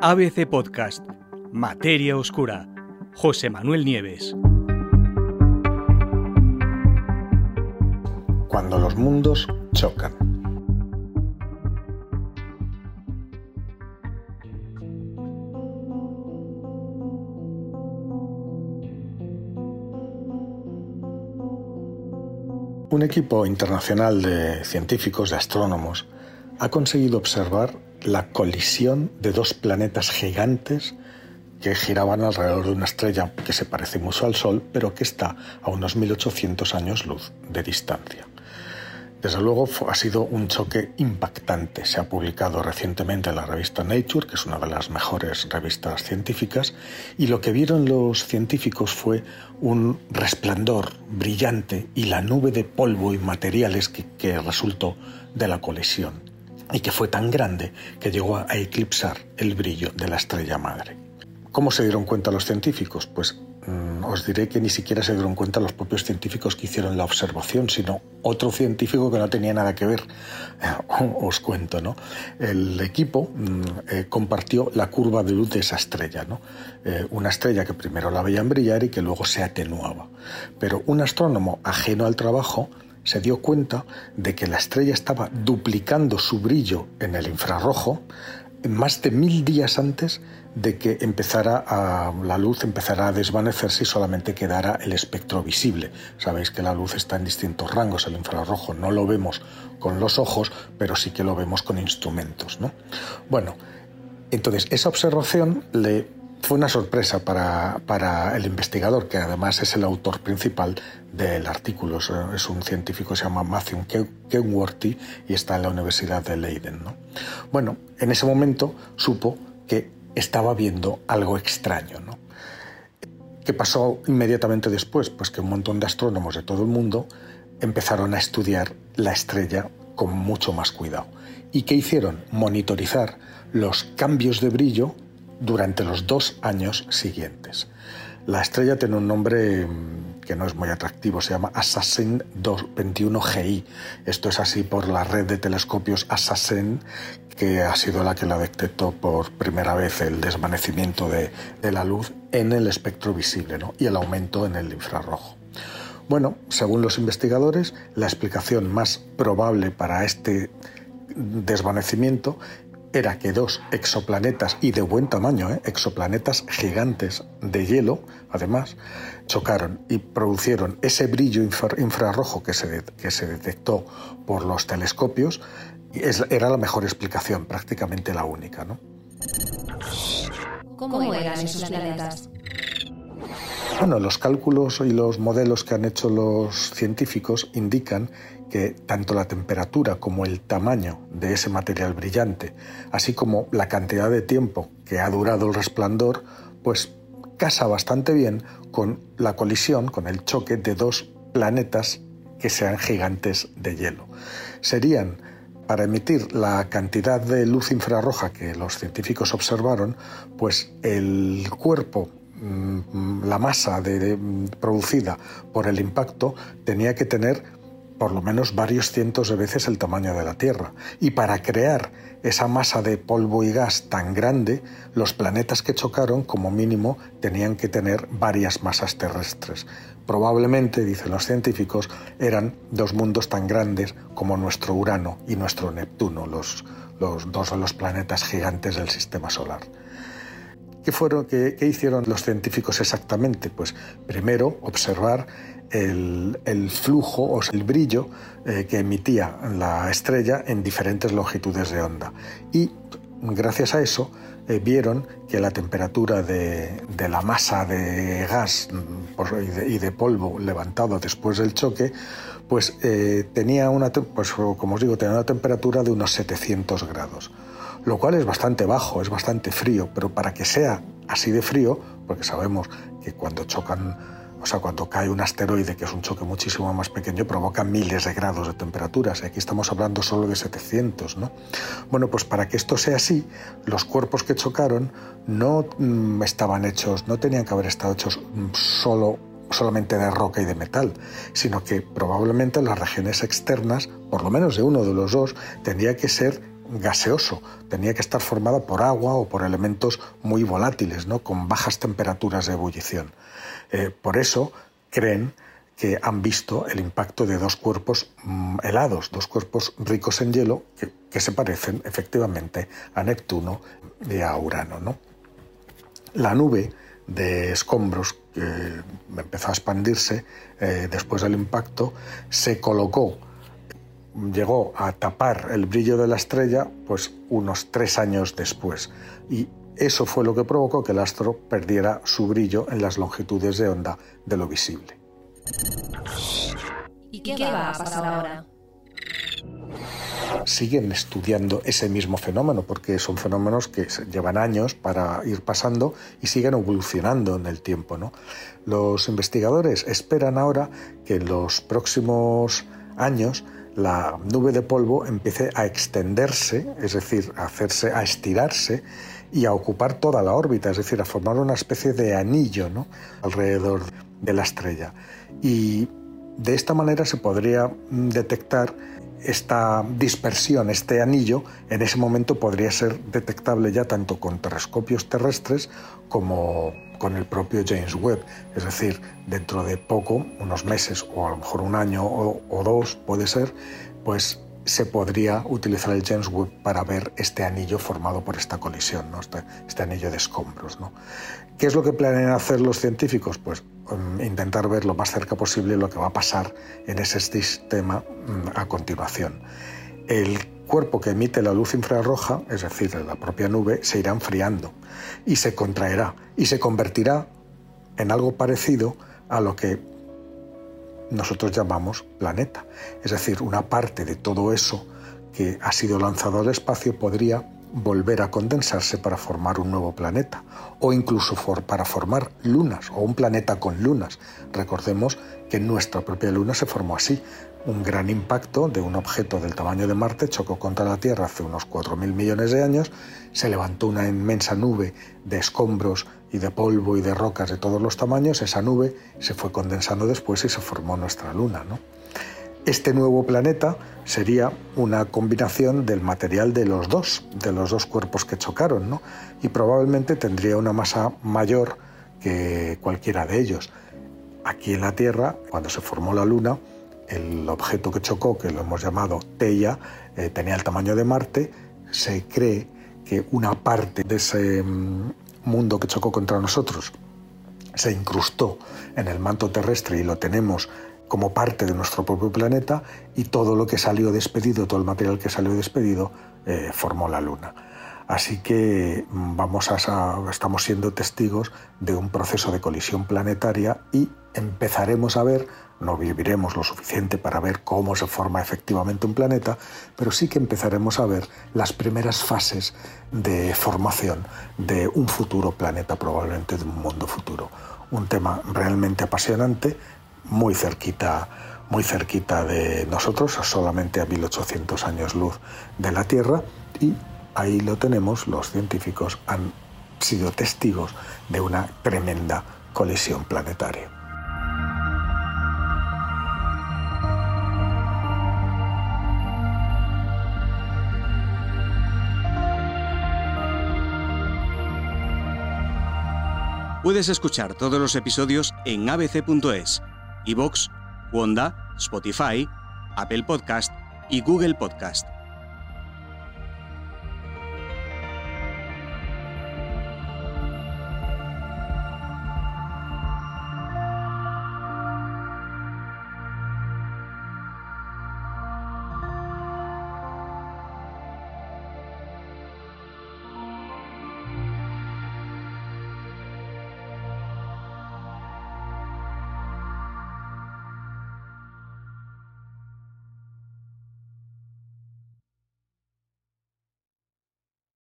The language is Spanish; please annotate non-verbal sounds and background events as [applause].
ABC Podcast, Materia Oscura, José Manuel Nieves. Cuando los mundos chocan. Un equipo internacional de científicos, de astrónomos, ha conseguido observar la colisión de dos planetas gigantes que giraban alrededor de una estrella que se parece mucho al Sol, pero que está a unos 1800 años luz de distancia. Desde luego ha sido un choque impactante. Se ha publicado recientemente en la revista Nature, que es una de las mejores revistas científicas, y lo que vieron los científicos fue un resplandor brillante y la nube de polvo y materiales que, que resultó de la colisión y que fue tan grande que llegó a eclipsar el brillo de la estrella madre. ¿Cómo se dieron cuenta los científicos? Pues mm, os diré que ni siquiera se dieron cuenta los propios científicos que hicieron la observación, sino otro científico que no tenía nada que ver. [laughs] os cuento, ¿no? El equipo mm, eh, compartió la curva de luz de esa estrella, ¿no? Eh, una estrella que primero la veían brillar y que luego se atenuaba. Pero un astrónomo ajeno al trabajo se dio cuenta de que la estrella estaba duplicando su brillo en el infrarrojo más de mil días antes de que empezara a, la luz empezara a desvanecerse y solamente quedara el espectro visible. Sabéis que la luz está en distintos rangos, el infrarrojo no lo vemos con los ojos, pero sí que lo vemos con instrumentos. ¿no? Bueno, entonces esa observación le fue una sorpresa para, el investigador, que además es el autor principal del artículo. Es un científico se llama Matthew Kenworthy y está en la Universidad de Leiden. Bueno, en ese momento supo que estaba viendo algo extraño. ¿no? ¿Qué pasó inmediatamente después? Pues que un montón de astrónomos de todo el mundo empezaron a estudiar la estrella con mucho más cuidado. ¿Y qué hicieron? Monitorizar los cambios de brillo durante los dos años siguientes. La estrella tiene un nombre mm, que no es muy atractivo, se llama Assassin 21 GI. Esto es así por la red de telescopios Assassin, que ha sido la que la detectó por primera vez el desvanecimiento de, la luz en el espectro visible y el aumento en el infrarrojo. Bueno, según los investigadores, la explicación más probable para este desvanecimiento era que dos exoplanetas, y de buen tamaño, ¿eh? exoplanetas gigantes de hielo, además, chocaron y producieron ese brillo infrarrojo que se, que se detectó por los telescopios. Y era la mejor explicación, prácticamente la única. ¿no? ¿Cómo eran esos planetas? Bueno, los cálculos y los modelos que han hecho los científicos indican que tanto la temperatura como el tamaño de ese material brillante, así como la cantidad de tiempo que ha durado el resplandor, pues casa bastante bien con la colisión, con el choque de dos planetas que sean gigantes de hielo. Serían para emitir la cantidad de luz infrarroja que los científicos observaron, pues el cuerpo la masa producida por el impacto tenía que tener por lo menos varios cientos de veces el tamaño de la Tierra. Y para crear esa masa de polvo y gas tan grande, los planetas que chocaron, como mínimo, tenían que tener varias masas terrestres. Probablemente, dicen los científicos, eran dos mundos tan grandes como nuestro Urano y nuestro Neptuno, los dos de los planetas gigantes del Sistema Solar. ¿Qué, fueron, qué, hicieron los científicos exactamente? Pues primero observar el, flujo o el brillo eh, que emitía la estrella en diferentes longitudes de onda. Y gracias a eso eh, vieron que la temperatura de, la masa de gas mm, y, de, polvo levantado después del choque, pues eh, tenía una, pues, como os digo, tenía una temperatura de unos 700 grados lo cual es bastante bajo, es bastante frío, pero para que sea así de frío, porque sabemos que cuando chocan, o sea, cuando cae un asteroide, que es un choque muchísimo más pequeño, provoca miles de grados de temperaturas, aquí estamos hablando solo de 700, ¿no? Bueno, pues para que esto sea así, los cuerpos que chocaron no mm, estaban hechos, no tenían que haber estado hechos mm, solo solamente de roca y de metal, sino que probablemente las regiones externas, por lo menos de uno de los dos, tendría que ser gaseoso, tenía que estar formada por agua o por elementos muy volátiles, ¿no? con bajas temperaturas de ebullición. Eh, por eso creen que han visto el impacto de dos cuerpos mm, helados, dos cuerpos ricos en hielo que, se parecen efectivamente a Neptuno y a Urano. ¿no? La nube de escombros que empezó a expandirse eh, después del impacto se colocó, llegó a tapar el brillo de la estrella pues unos tres años después y eso fue lo que provocó que el astro perdiera su brillo en las longitudes de onda de lo visible. ¿Y qué va a pasar ahora? Siguen estudiando ese mismo fenómeno porque son fenómenos que llevan años para ir pasando y siguen evolucionando en el tiempo. ¿no? Los investigadores esperan ahora que en los próximos años la nube de polvo empiece a extenderse, es decir, a hacerse, a estirarse y a ocupar toda la órbita, es decir, a formar una especie de anillo ¿no? alrededor de la estrella. Y de esta manera se podría detectar esta dispersión, este anillo, en ese momento podría ser detectable ya tanto con telescopios terrestres como con el propio James Webb. Es decir, dentro de poco, unos meses o a lo mejor un año o, dos puede ser, pues se podría utilizar el James Webb para ver este anillo formado por esta colisión, ¿no? este, este anillo de escombros. ¿no? ¿Qué es lo que planean hacer los científicos? Pues intentar ver lo más cerca posible lo que va a pasar en ese sistema um, a continuación. El cuerpo que emite la luz infrarroja, es decir, la propia nube, se irá enfriando y se contraerá y se convertirá en algo parecido a lo que nosotros llamamos planeta. Es decir, una parte de todo eso que ha sido lanzado al espacio podría volver a condensarse para formar un nuevo planeta o incluso para formar lunas o un planeta con lunas. Recordemos que nuestra propia luna se formó así. Un gran impacto de un objeto del tamaño de Marte chocó contra la Tierra hace unos 4.000 millones de años, se levantó una inmensa nube de escombros y de polvo y de rocas de todos los tamaños, esa nube se fue condensando después y se formó nuestra Luna. Este nuevo planeta sería una combinación del material de los dos, de los dos cuerpos que chocaron, y probablemente tendría una masa mayor que cualquiera de ellos. Aquí en la Tierra, cuando se formó la Luna, el objeto que chocó, que lo hemos llamado Teia, eh, tenía el tamaño de Marte, se cree que una parte de ese mm, mundo que chocó contra nosotros se incrustó en el manto terrestre y lo tenemos como parte de nuestro propio planeta y todo lo que salió despedido, todo el material que salió despedido, eh, formó la Luna. Así que mm, vamos a, estamos siendo testigos de un proceso de colisión planetaria y empezaremos a ver no viviremos lo suficiente para ver cómo se forma efectivamente un planeta, pero sí que empezaremos a ver las primeras fases de formación de un futuro planeta, probablemente de un mundo futuro. Un tema realmente apasionante, muy cerquita, muy cerquita de nosotros, solamente a 1800 años luz de la Tierra, y ahí lo tenemos, los científicos han sido testigos de una tremenda colisión planetaria. Puedes escuchar todos los episodios en abc.es, iVoox, Wanda, Spotify, Apple Podcast y Google Podcast.